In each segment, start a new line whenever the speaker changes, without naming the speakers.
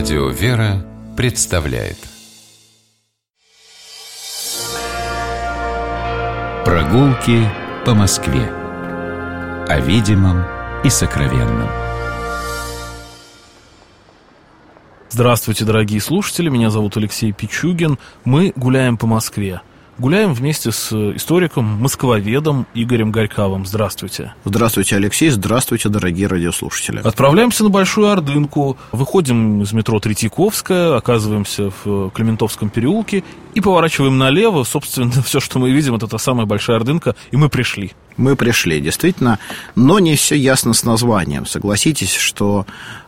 Радио «Вера» представляет Прогулки по Москве О видимом и сокровенном
Здравствуйте, дорогие слушатели, меня зовут Алексей Пичугин. Мы гуляем по Москве. Гуляем вместе с историком, москвоведом Игорем Горьковым. Здравствуйте.
Здравствуйте, Алексей. Здравствуйте, дорогие радиослушатели.
Отправляемся на Большую Ордынку, выходим из метро Третьяковская, оказываемся в Клементовском переулке и поворачиваем налево. Собственно, все, что мы видим, это та самая Большая Ордынка, и мы пришли.
Мы пришли, действительно, но не все ясно с названием. Согласитесь, что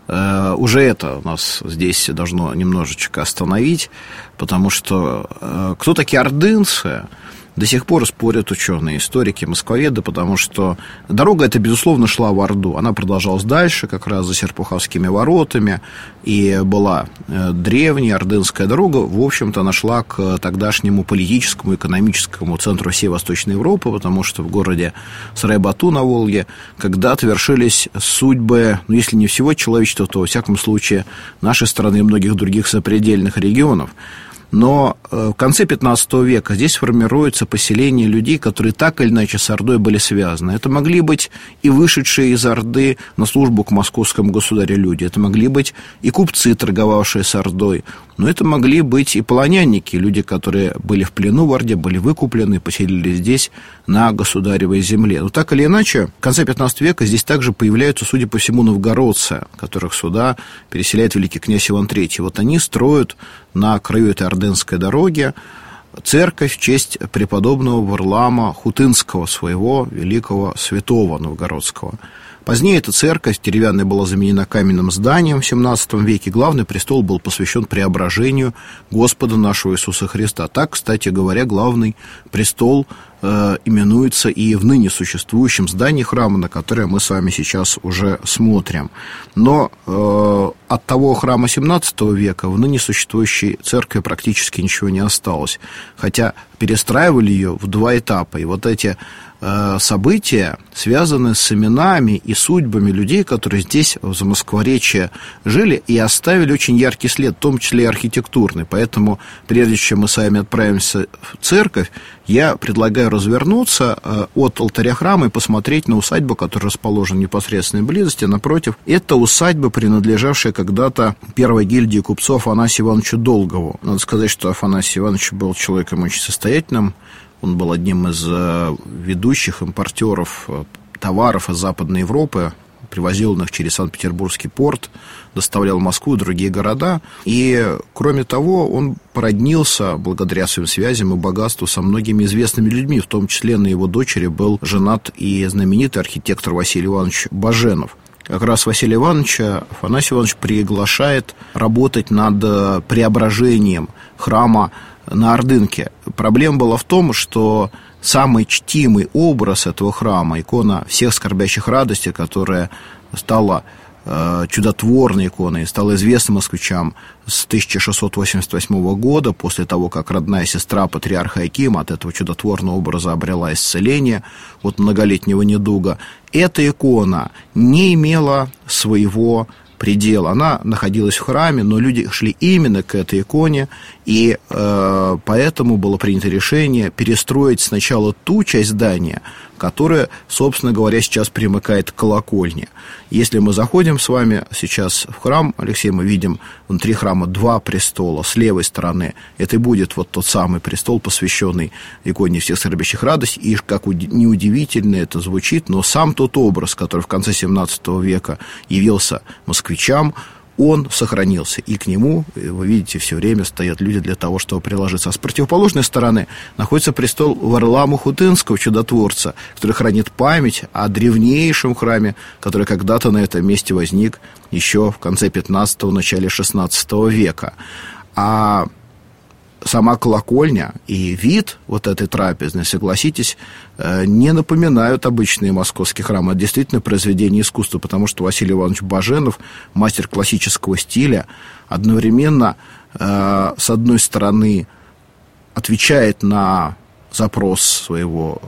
э, уже это нас здесь должно немножечко остановить, потому что э, кто такие ордынцы? До сих пор спорят ученые, историки, москвоведы, потому что дорога эта, безусловно, шла в Орду. Она продолжалась дальше, как раз за Серпуховскими воротами, и была э, древняя ордынская дорога. В общем-то, она шла к тогдашнему политическому, экономическому центру всей Восточной Европы, потому что в городе Сарайбату на Волге когда-то вершились судьбы, ну, если не всего человечества, то, во всяком случае, нашей страны и многих других сопредельных регионов. Но э, в конце 15 века здесь формируется поселение людей, которые так или иначе с Ордой были связаны. Это могли быть и вышедшие из Орды на службу к московскому государю люди, это могли быть и купцы, торговавшие с Ордой, но это могли быть и полонянники, люди, которые были в плену в Орде, были выкуплены, поселились здесь, на государевой земле. Но так или иначе, в конце 15 века здесь также появляются, судя по всему, новгородцы, которых сюда переселяет великий князь Иван III. Вот они строят на краю этой Орденской дороги церковь в честь преподобного Варлама Хутынского, своего великого святого новгородского. Позднее эта церковь деревянная была заменена каменным зданием в XVII веке. Главный престол был посвящен преображению Господа нашего Иисуса Христа. Так, кстати говоря, главный престол э, именуется и в ныне существующем здании храма, на которое мы с вами сейчас уже смотрим. Но э, от того храма XVII века в ныне существующей церкви практически ничего не осталось. Хотя перестраивали ее в два этапа. И вот эти события связаны с именами и судьбами людей, которые здесь, в Замоскворечье, жили и оставили очень яркий след, в том числе и архитектурный. Поэтому, прежде чем мы с вами отправимся в церковь, я предлагаю развернуться э, от алтаря храма и посмотреть на усадьбу, которая расположена в непосредственной близости. Напротив, это усадьба, принадлежавшая когда-то первой гильдии купцов Афанасию Ивановичу Долгову. Надо сказать, что Афанасий Иванович был человеком очень состоятельным, он был одним из э, ведущих импортеров э, товаров из Западной Европы, привозил их через Санкт-Петербургский порт, доставлял в Москву и другие города. И, кроме того, он породнился благодаря своим связям и богатству со многими известными людьми, в том числе на его дочери был женат и знаменитый архитектор Василий Иванович Баженов. Как раз Василия Ивановича Афанасий Иванович приглашает работать над э, преображением храма на Ордынке. Проблема была в том, что самый чтимый образ этого храма, икона всех скорбящих радостей, которая стала э, чудотворной иконой, стала известна москвичам с 1688 года, после того, как родная сестра патриарха Акима от этого чудотворного образа обрела исцеление от многолетнего недуга. Эта икона не имела своего предел. Она находилась в храме, но люди шли именно к этой иконе, и э, поэтому было принято решение перестроить сначала ту часть здания, которая, собственно говоря, сейчас примыкает к колокольне. Если мы заходим с вами сейчас в храм, Алексей, мы видим внутри храма два престола. С левой стороны это и будет вот тот самый престол, посвященный иконе всех скорбящих радостей. И как неудивительно это звучит, но сам тот образ, который в конце 17 века явился москвичам, он сохранился, и к нему, э, вы видите, все время стоят люди для того, чтобы приложиться. А с противоположной стороны находится престол Варлама Хутынского, чудотворца, который хранит память о древнейшем храме, который когда-то на этом месте возник еще в конце 15-го, начале 16 века. А сама колокольня и вид вот этой трапезной, согласитесь, э, не напоминают обычные московские храмы. Это действительно произведение искусства, потому что Василий Иванович Баженов, мастер классического стиля, одновременно, э, с одной стороны, отвечает на запрос своего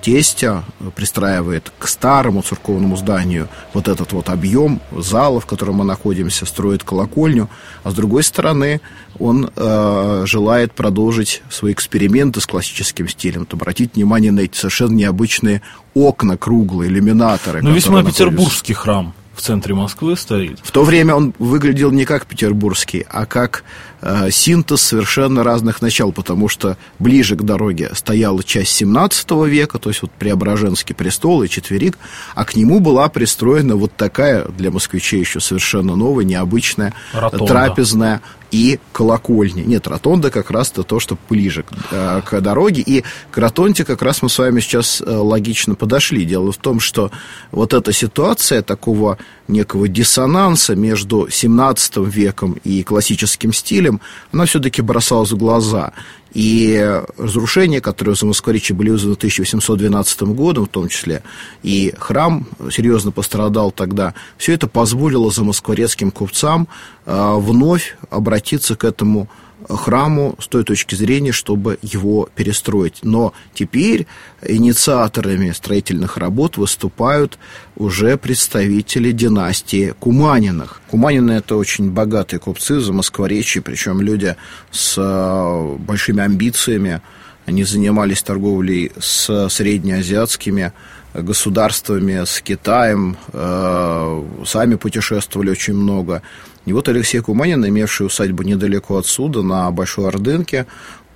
тестя, пристраивает к старому церковному зданию вот этот вот объем зала, в котором мы находимся, строит колокольню, а с другой стороны он э, желает продолжить свои эксперименты с классическим стилем. Вот обратите внимание на эти совершенно необычные окна круглые, иллюминаторы.
Ну, весьма петербургский храм в центре Москвы стоит.
В то время он выглядел не как петербургский, а как э, синтез совершенно разных начал, потому что ближе к дороге стояла часть 17 века, то есть вот Преображенский престол и четверик, а к нему была пристроена вот такая для москвичей еще совершенно новая, необычная
Ротонда.
трапезная и колокольни. Нет, ротонда как раз-то то, что ближе к, э, к дороге. И к ротонде как раз мы с вами сейчас э, логично подошли. Дело в том, что вот эта ситуация такого некого диссонанса между 17 веком и классическим стилем, она все-таки бросалась в глаза. И разрушения, которые в Замоскворечье были вызваны 1812 годом в том числе, и храм серьезно пострадал тогда, все это позволило замоскворецким купцам э, вновь обратиться к этому храму с той точки зрения, чтобы его перестроить. Но теперь инициаторами строительных работ выступают уже представители династии Куманиных. Куманины – это очень богатые купцы за Москворечье, причем люди с э, большими амбициями. Они занимались торговлей с среднеазиатскими государствами, с Китаем, э, сами путешествовали очень много. И вот Алексей Куманин, имевший усадьбу недалеко отсюда, на Большой Ордынке,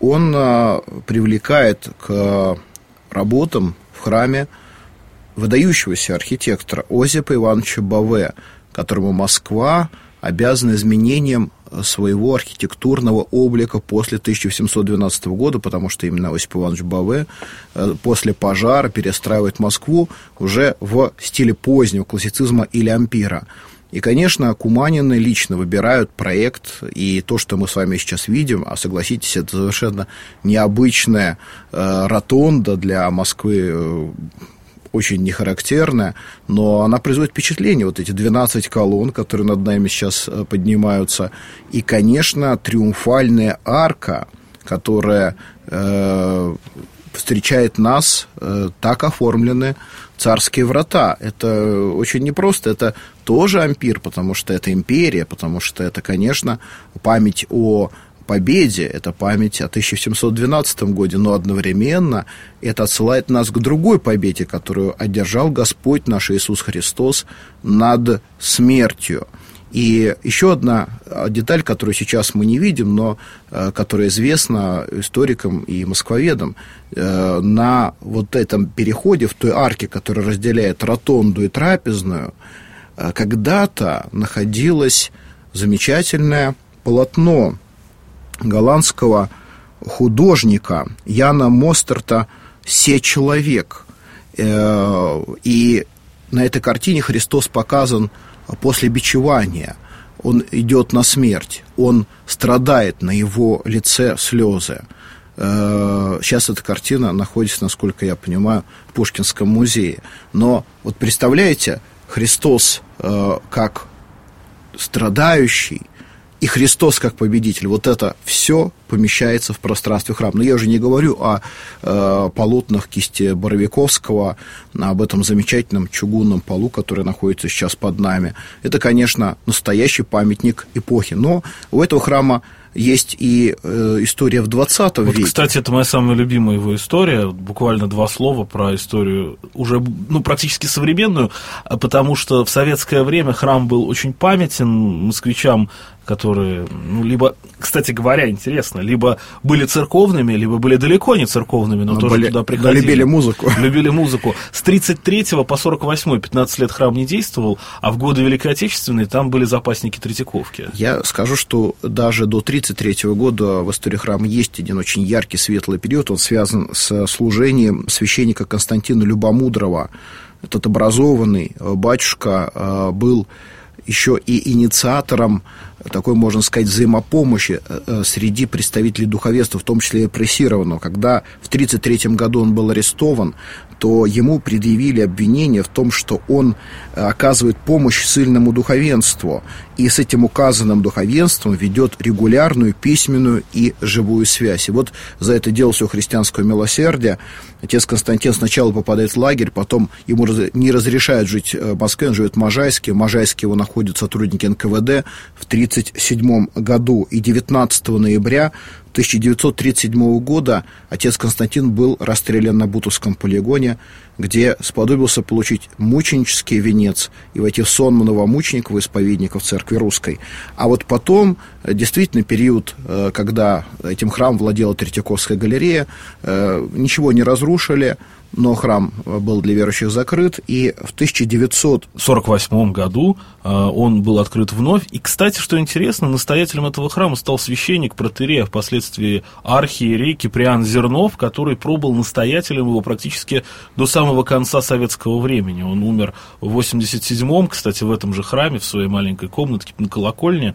он э, привлекает к работам в храме выдающегося архитектора Озипа Ивановича Баве, которому Москва обязана изменением своего архитектурного облика после 1712 года, потому что именно Осип Иванович Баве э, после пожара перестраивает Москву уже в стиле позднего классицизма или ампира. И, конечно, Куманины лично выбирают проект, и то, что мы с вами сейчас видим, а согласитесь, это совершенно необычная э, ротонда для Москвы, э, очень нехарактерная, но она производит впечатление, вот эти 12 колонн, которые над нами сейчас э, поднимаются, и, конечно, триумфальная арка, которая э, встречает нас, э, так оформлены царские врата. Это очень непросто, это тоже ампир, потому что это империя, потому что это, конечно, память о победе, это память о 1712 году, но одновременно это отсылает нас к другой победе, которую одержал Господь наш Иисус Христос над смертью. И еще одна а, деталь, которую сейчас мы не видим, но э, которая известна историкам и москвоведам, э, на вот этом переходе, в той арке, которая разделяет ротонду и трапезную, э, когда-то находилось замечательное полотно голландского художника Яна Мостерта «Се человек». И на этой картине Христос показан после бичевания. Он идет на смерть, он страдает, на его лице слезы. Сейчас эта картина находится, насколько я понимаю, в Пушкинском музее. Но вот представляете, Христос как страдающий, и Христос как победитель. Вот это все помещается в пространстве храма. Но я уже не говорю о э, полотнах кисти Боровиковского, об этом замечательном чугунном полу, который находится сейчас под нами. Это, конечно, настоящий памятник эпохи. Но у этого храма есть и э, история в 20 вот, веке.
Кстати, это моя самая любимая его история. Буквально два слова про историю уже ну, практически современную, потому что в советское время храм был очень памятен москвичам которые, ну, либо, кстати говоря, интересно, либо были церковными, либо были далеко не церковными, но, но тоже были, туда приходили.
любили музыку.
Любили музыку. С 33 по 48 15 лет храм не действовал, а в годы Великой Отечественной там были запасники Третьяковки.
Я скажу, что даже до 33 года в истории храма есть один очень яркий, светлый период, он связан с служением священника Константина Любомудрова. Этот образованный батюшка э, был еще и инициатором такой, можно сказать, взаимопомощи э, среди представителей духовенства, в том числе и репрессированного. Когда в 1933 году он был арестован, то ему предъявили обвинение в том, что он оказывает помощь сильному духовенству, и с этим указанным духовенством ведет регулярную письменную и живую связь. И вот за это дело все христианского милосердия отец Константин сначала попадает в лагерь, потом ему не разрешают жить в Москве, он живет в Можайске, в Можайске его находят сотрудники НКВД в 1937 году, и 19 ноября 1937 года отец Константин был расстрелян на Бутовском полигоне, где сподобился получить мученический венец и войти в сон новомучеников и исповедников церкви русской. А вот потом, э, действительно, период, э, когда этим храмом владела Третьяковская галерея, э, ничего не разрушили, но храм был для верующих закрыт, и в 1948
году э, он был открыт вновь. И, кстати, что интересно, настоятелем этого храма стал священник протерея, впоследствии архиерей Киприан Зернов, который пробыл настоятелем его практически до самого конца советского времени. Он умер в 87-м, кстати, в этом же храме, в своей маленькой комнатке на колокольне.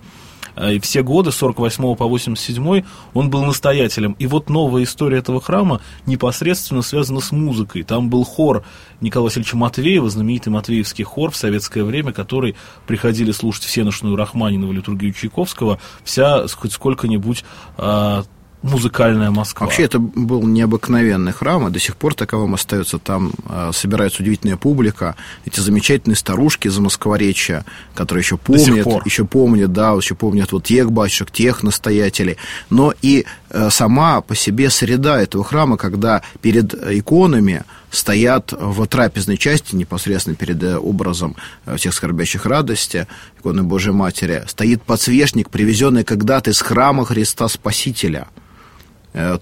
А, и все годы, с 48 по 87 он был настоятелем. И вот новая история этого храма непосредственно связана с музыкой. Там был хор Николая Васильевича Матвеева, знаменитый Матвеевский хор в советское время, который приходили слушать всеношную Рахманинову литургию Чайковского, вся хоть сколько-нибудь а, музыкальная Москва.
Вообще это был необыкновенный храм, и до сих пор таковым остается. Там э, собирается удивительная публика, эти замечательные старушки за Москворечья, которые еще помнят, еще помнят, да, еще помнят вот тех батюшек, тех настоятелей. Но и э, сама по себе среда этого храма, когда перед иконами стоят в трапезной части, непосредственно перед э, образом э, всех скорбящих радости, иконы Божьей Матери, стоит подсвечник, привезенный когда-то из храма Христа Спасителя –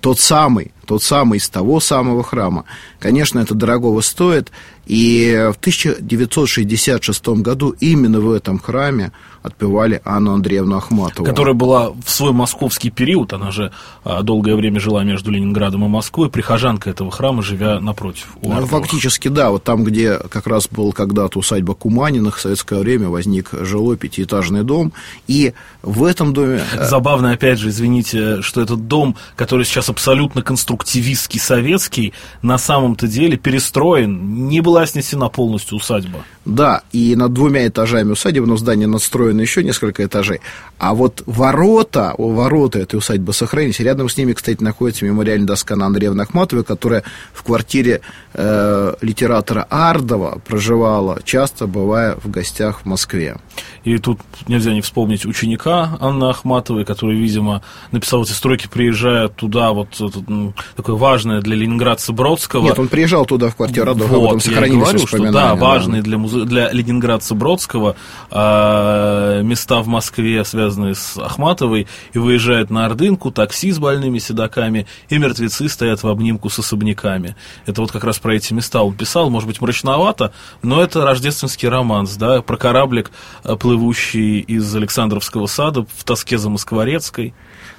тот самый, тот самый из того самого храма. Конечно, это дорогого стоит, и в 1966 году именно в этом храме отпевали Анну Андреевну Ахматову.
Которая была в свой московский период, она же а, долгое время жила между Ленинградом и Москвой, прихожанка этого храма, живя напротив.
Ну, фактически, да, вот там, где как раз был когда-то усадьба Куманиных, в советское время возник жилой пятиэтажный дом, и в этом доме...
Э, Забавно, опять же, извините, что этот дом, который сейчас абсолютно конструктивистский, советский, на самом-то деле перестроен, не была снесена полностью усадьба.
Да, и над двумя этажами усадебного здания надстроено еще несколько этажей. А вот ворота, ворота этой усадьбы сохранились. Рядом с ними, кстати, находится мемориальная доска на Андреевны Ахматовой, которая в квартире э, литератора Ардова проживала, часто бывая в гостях в Москве.
И тут нельзя не вспомнить ученика Анны Ахматовой, который, видимо, написал эти строки, приезжая туда, вот ну, такое важное для ленинградца Бродского.
Нет, он приезжал туда в квартиру Ардова, вот, а потом сохранились говорю,
что, да, важные да. для, музе... для ленинградца Бродского э, места в Москве, связанные с Ахматовой, и выезжает на Ордынку, такси с больными седаками, и мертвецы стоят в обнимку с особняками. Это вот как раз про эти места он писал, может быть, мрачновато, но это рождественский романс, да, про кораблик, э, плывущий из Александровского сада в тоске за Москворецкой.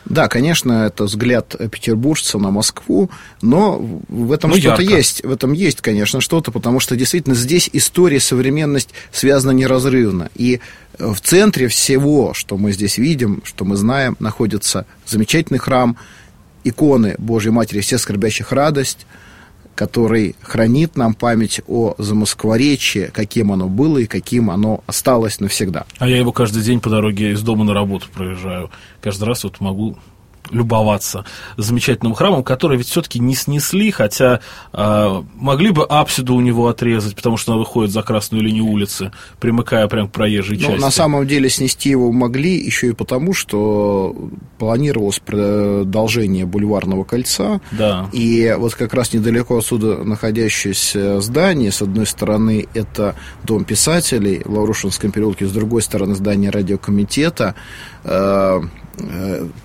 Да, конечно, это взгляд петербуржца на Москву, но в этом ну, что-то есть. В этом есть, конечно, что-то, потому что действительно здесь история, современность связана неразрывно. И в центре всего, что мы здесь видим, что мы знаем, находится замечательный храм, иконы Божьей Матери, все скорбящих радость, который хранит нам память о замоскворечье, каким оно было и каким оно осталось навсегда.
А я его каждый день по дороге из дома на работу проезжаю. Каждый раз вот могу любоваться замечательным храмом, который ведь все-таки не снесли, хотя э, могли бы апсиду у него отрезать, потому что она выходит за красную линию улицы, примыкая прямо к проезжей
ну, На самом деле снести его могли еще и потому, что планировалось продолжение бульварного кольца.
Да.
И вот как раз недалеко отсюда находящееся здание, с одной стороны, это дом писателей в Лаврушинском переулке, с другой стороны, здание радиокомитета. Э,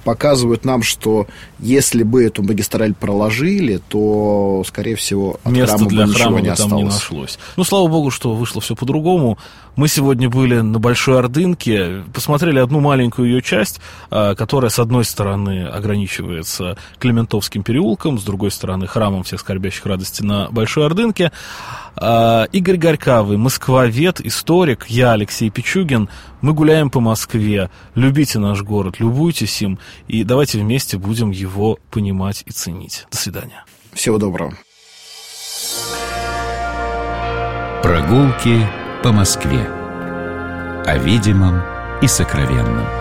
показывают нам, что если бы эту магистраль проложили, то, скорее всего,
от Места храма для бы храма не там не нашлось. Ну, слава богу, что вышло все по-другому. Мы сегодня были на Большой Ордынке, посмотрели одну маленькую ее часть, а, которая, с одной стороны, ограничивается Клементовским переулком, с другой стороны, храмом всех скорбящих радости на Большой Ордынке. А, Игорь Горькавый, москвовед, историк, я, Алексей Пичугин. Мы гуляем по Москве. Любите наш город, любуйтесь им, и давайте вместе будем его понимать и ценить. До свидания.
Всего доброго.
Прогулки по Москве. О видимом и сокровенном.